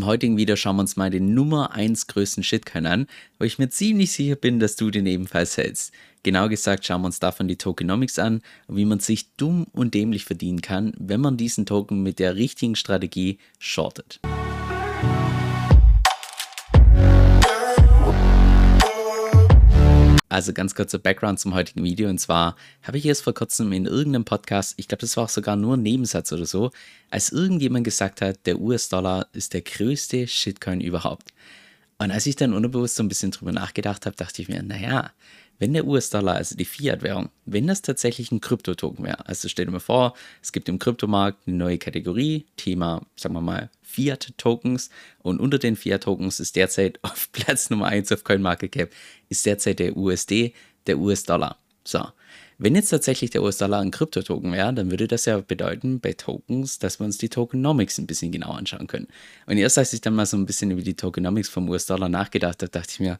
im heutigen Video schauen wir uns mal den Nummer 1 größten Shitcoin an, wo ich mir ziemlich sicher bin, dass du den ebenfalls hältst. Genau gesagt schauen wir uns davon die Tokenomics an und wie man sich dumm und dämlich verdienen kann, wenn man diesen Token mit der richtigen Strategie shortet. Also ganz kurzer Background zum heutigen Video. Und zwar habe ich erst vor kurzem in irgendeinem Podcast, ich glaube, das war auch sogar nur ein Nebensatz oder so, als irgendjemand gesagt hat, der US-Dollar ist der größte Shitcoin überhaupt. Und als ich dann unterbewusst so ein bisschen drüber nachgedacht habe, dachte ich mir, naja, wenn der US-Dollar, also die Fiat-Währung, wenn das tatsächlich ein Kryptotoken wäre, also stell dir mal vor, es gibt im Kryptomarkt eine neue Kategorie, Thema, sagen wir mal, Fiat-Tokens und unter den Fiat-Tokens ist derzeit auf Platz Nummer 1 auf CoinMarketCap ist derzeit der USD, der US-Dollar. So, wenn jetzt tatsächlich der US-Dollar ein Kryptotoken wäre, dann würde das ja bedeuten bei Tokens, dass wir uns die Tokenomics ein bisschen genauer anschauen können. Und erst als ich dann mal so ein bisschen über die Tokenomics vom US-Dollar nachgedacht habe, dachte ich mir,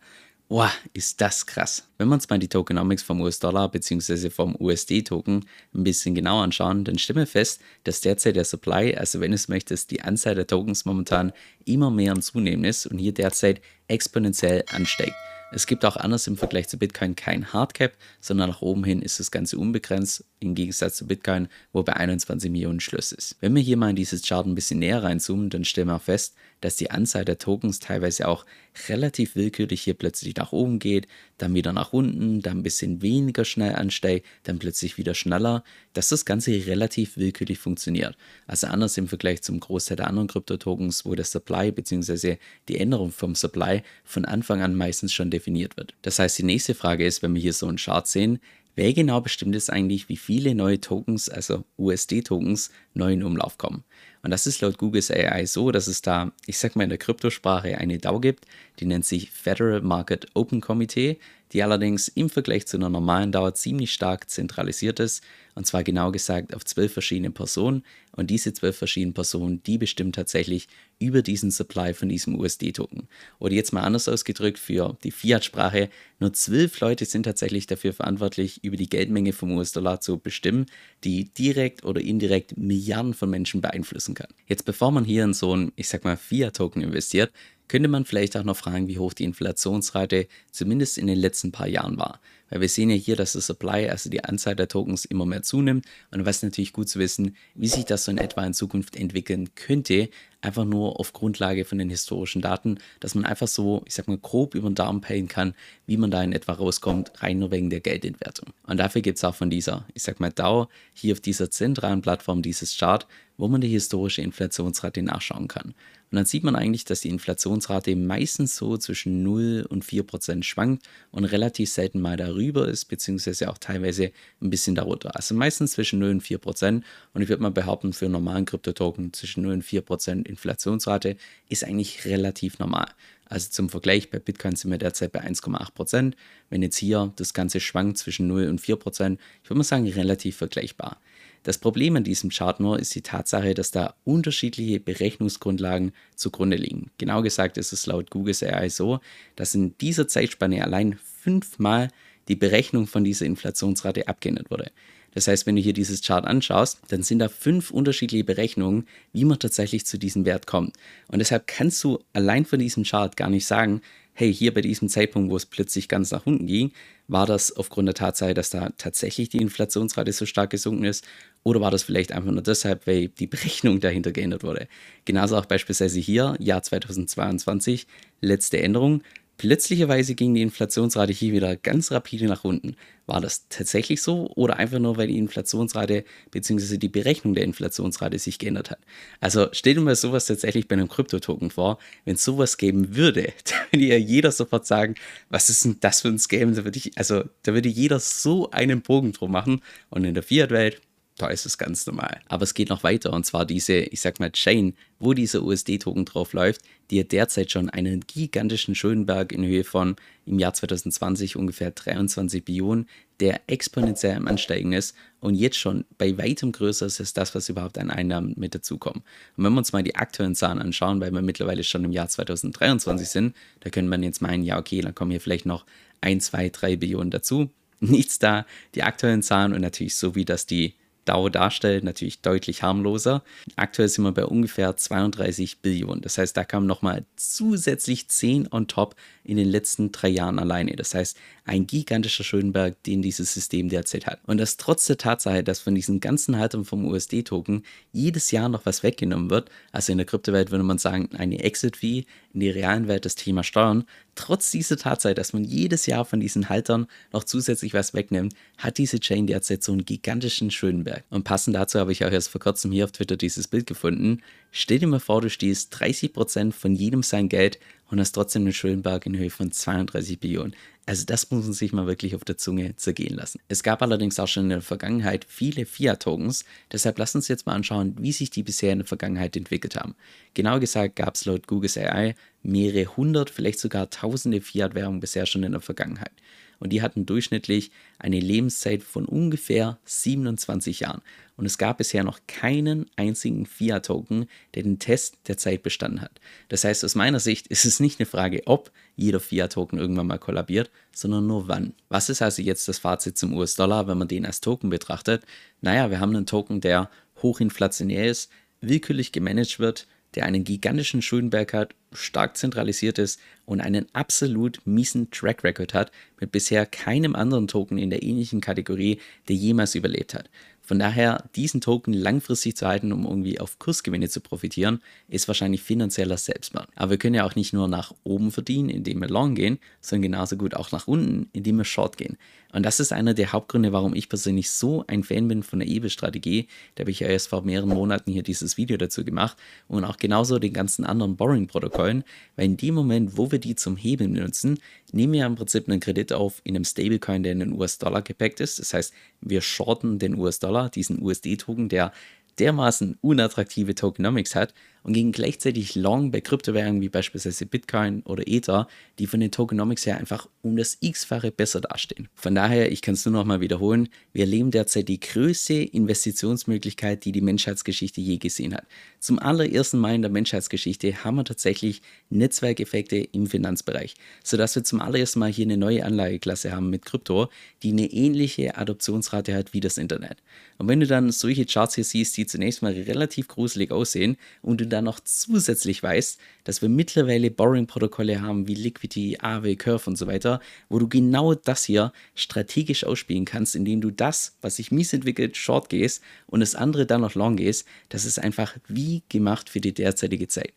Wow, ist das krass. Wenn wir uns mal die Tokenomics vom US-Dollar bzw. vom USD-Token ein bisschen genauer anschauen, dann stellen wir fest, dass derzeit der Supply, also wenn du es möchtest, die Anzahl der Tokens momentan immer mehr am Zunehmen ist und hier derzeit exponentiell ansteigt. Es gibt auch anders im Vergleich zu Bitcoin kein Hardcap, sondern nach oben hin ist das Ganze unbegrenzt, im Gegensatz zu Bitcoin, wo bei 21 Millionen Schluss ist. Wenn wir hier mal in dieses Chart ein bisschen näher reinzoomen, dann stellen wir fest, dass die Anzahl der Tokens teilweise auch relativ willkürlich hier plötzlich nach oben geht, dann wieder nach unten, dann ein bisschen weniger schnell ansteigt, dann plötzlich wieder schneller, dass das Ganze relativ willkürlich funktioniert. Also anders im Vergleich zum Großteil der anderen Kryptotokens, wo der Supply bzw. die Änderung vom Supply von Anfang an meistens schon definiert wird. Das heißt, die nächste Frage ist, wenn wir hier so einen Chart sehen, Wer genau bestimmt es eigentlich, wie viele neue Tokens, also USD-Tokens, neu in Umlauf kommen? Und das ist laut Googles AI so, dass es da, ich sag mal in der Kryptosprache, eine DAO gibt, die nennt sich Federal Market Open Committee, die allerdings im Vergleich zu einer normalen DAO ziemlich stark zentralisiert ist, und zwar genau gesagt auf zwölf verschiedene Personen. Und diese zwölf verschiedenen Personen, die bestimmen tatsächlich über diesen Supply von diesem USD-Token. Oder jetzt mal anders ausgedrückt für die Fiat-Sprache, nur zwölf Leute sind tatsächlich dafür verantwortlich, über die Geldmenge vom US-Dollar zu bestimmen, die direkt oder indirekt Milliarden von Menschen beeinflussen kann. Jetzt bevor man hier in so ein, ich sag mal, Fiat-Token investiert, könnte man vielleicht auch noch fragen, wie hoch die Inflationsrate zumindest in den letzten paar Jahren war. Weil wir sehen ja hier, dass der Supply, also die Anzahl der Tokens immer mehr zunimmt. Und was natürlich gut zu wissen, wie sich das so in etwa in Zukunft entwickeln könnte, einfach nur auf Grundlage von den historischen Daten, dass man einfach so, ich sag mal, grob über den Daumen peilen kann, wie man da in etwa rauskommt, rein nur wegen der Geldentwertung. Und dafür gibt es auch von dieser, ich sag mal, DAO hier auf dieser zentralen Plattform dieses Chart, wo man die historische Inflationsrate nachschauen kann. Und dann sieht man eigentlich, dass die Inflationsrate meistens so zwischen 0 und 4 Prozent schwankt und relativ selten mal darüber ist, beziehungsweise auch teilweise ein bisschen darunter. Also meistens zwischen 0 und 4 Prozent. Und ich würde mal behaupten, für einen normalen Kryptotoken zwischen 0 und 4 Prozent Inflationsrate ist eigentlich relativ normal. Also zum Vergleich, bei Bitcoin sind wir derzeit bei 1,8 Prozent. Wenn jetzt hier das Ganze schwankt zwischen 0 und 4 Prozent, ich würde mal sagen, relativ vergleichbar. Das Problem an diesem Chart nur ist die Tatsache, dass da unterschiedliche Berechnungsgrundlagen zugrunde liegen. Genau gesagt ist es laut Google's AI so, dass in dieser Zeitspanne allein fünfmal die Berechnung von dieser Inflationsrate abgeändert wurde. Das heißt, wenn du hier dieses Chart anschaust, dann sind da fünf unterschiedliche Berechnungen, wie man tatsächlich zu diesem Wert kommt. Und deshalb kannst du allein von diesem Chart gar nicht sagen, hey, hier bei diesem Zeitpunkt, wo es plötzlich ganz nach unten ging, war das aufgrund der Tatsache, dass da tatsächlich die Inflationsrate so stark gesunken ist? Oder war das vielleicht einfach nur deshalb, weil die Berechnung dahinter geändert wurde? Genauso auch beispielsweise hier, Jahr 2022, letzte Änderung. Plötzlicherweise ging die Inflationsrate hier wieder ganz rapide nach unten. War das tatsächlich so oder einfach nur, weil die Inflationsrate bzw. die Berechnung der Inflationsrate sich geändert hat? Also stell dir mal sowas tatsächlich bei einem Kryptotoken vor. Wenn es sowas geben würde, dann würde ja jeder sofort sagen, was ist denn das für ein Scam? Da würde ich, also da würde jeder so einen Bogen drum machen. Und in der Fiat-Welt, da ist es ganz normal. Aber es geht noch weiter und zwar diese, ich sag mal, Chain, wo dieser USD-Token drauf läuft, die ja derzeit schon einen gigantischen Schuldenberg in Höhe von im Jahr 2020 ungefähr 23 Billionen, der exponentiell am Ansteigen ist und jetzt schon bei weitem größer ist als das, was überhaupt an Einnahmen mit dazukommen. Und wenn wir uns mal die aktuellen Zahlen anschauen, weil wir mittlerweile schon im Jahr 2023 sind, da könnte man jetzt meinen, ja, okay, dann kommen hier vielleicht noch 1, 2, 3 Billionen dazu. Nichts da, die aktuellen Zahlen und natürlich so wie das die DAO darstellt, natürlich deutlich harmloser. Aktuell sind wir bei ungefähr 32 Billionen. Das heißt, da kam nochmal zusätzlich 10 on top in den letzten drei Jahren alleine. Das heißt, ein gigantischer Schönberg, den dieses System derzeit hat. Und das trotz der Tatsache, dass von diesen ganzen Haltern vom USD-Token jedes Jahr noch was weggenommen wird. Also in der Kryptowelt würde man sagen, eine Exit-Fee, in der realen Welt das Thema Steuern. Trotz dieser Tatsache, dass man jedes Jahr von diesen Haltern noch zusätzlich was wegnimmt, hat diese Chain derzeit so einen gigantischen Schönberg. Und passend dazu habe ich auch erst vor kurzem hier auf Twitter dieses Bild gefunden. Stell dir mal vor, du stehst 30% von jedem sein Geld und hast trotzdem einen Schönberg in Höhe von 32 Billionen. Also das muss man sich mal wirklich auf der Zunge zergehen lassen. Es gab allerdings auch schon in der Vergangenheit viele Fiat-Tokens, deshalb lass uns jetzt mal anschauen, wie sich die bisher in der Vergangenheit entwickelt haben. Genauer gesagt gab es laut Google's AI mehrere hundert, vielleicht sogar tausende Fiat-Währungen bisher schon in der Vergangenheit und die hatten durchschnittlich eine Lebenszeit von ungefähr 27 Jahren. Und es gab bisher noch keinen einzigen Fiat-Token, der den Test der Zeit bestanden hat. Das heißt, aus meiner Sicht ist es nicht eine Frage, ob jeder Fiat-Token irgendwann mal kollabiert, sondern nur wann. Was ist also jetzt das Fazit zum US-Dollar, wenn man den als Token betrachtet? Naja, wir haben einen Token, der hochinflationär ist, willkürlich gemanagt wird, der einen gigantischen Schuldenberg hat, stark zentralisiert ist und einen absolut miesen Track Record hat, mit bisher keinem anderen Token in der ähnlichen Kategorie, der jemals überlebt hat. Von daher, diesen Token langfristig zu halten, um irgendwie auf Kursgewinne zu profitieren, ist wahrscheinlich finanzieller Selbstmord. Aber wir können ja auch nicht nur nach oben verdienen, indem wir long gehen, sondern genauso gut auch nach unten, indem wir short gehen. Und das ist einer der Hauptgründe, warum ich persönlich so ein Fan bin von der EBE-Strategie. Da habe ich ja erst vor mehreren Monaten hier dieses Video dazu gemacht und auch genauso den ganzen anderen Borrowing-Protokollen, weil in dem Moment, wo wir die zum Hebeln nutzen, nehmen wir im Prinzip einen Kredit auf in einem Stablecoin, der in den US-Dollar gepackt ist. Das heißt, wir shorten den US-Dollar, diesen USD-Token, der dermaßen unattraktive Tokenomics hat und gegen gleichzeitig Long bei Kryptowährungen wie beispielsweise Bitcoin oder Ether, die von den Tokenomics her einfach um das x-fache besser dastehen. Von daher, ich kann es nur noch mal wiederholen, wir erleben derzeit die größte Investitionsmöglichkeit, die die Menschheitsgeschichte je gesehen hat. Zum allerersten Mal in der Menschheitsgeschichte haben wir tatsächlich Netzwerkeffekte im Finanzbereich, sodass wir zum allerersten Mal hier eine neue Anlageklasse haben mit Krypto, die eine ähnliche Adoptionsrate hat wie das Internet. Und wenn du dann solche Charts hier siehst, die zunächst mal relativ gruselig aussehen und du dann noch zusätzlich weißt, dass wir mittlerweile Borrowing-Protokolle haben wie Liquidity, AW, Curve und so weiter, wo du genau das hier strategisch ausspielen kannst, indem du das, was sich mies entwickelt, short gehst und das andere dann noch long gehst, das ist einfach wie gemacht für die derzeitige Zeit.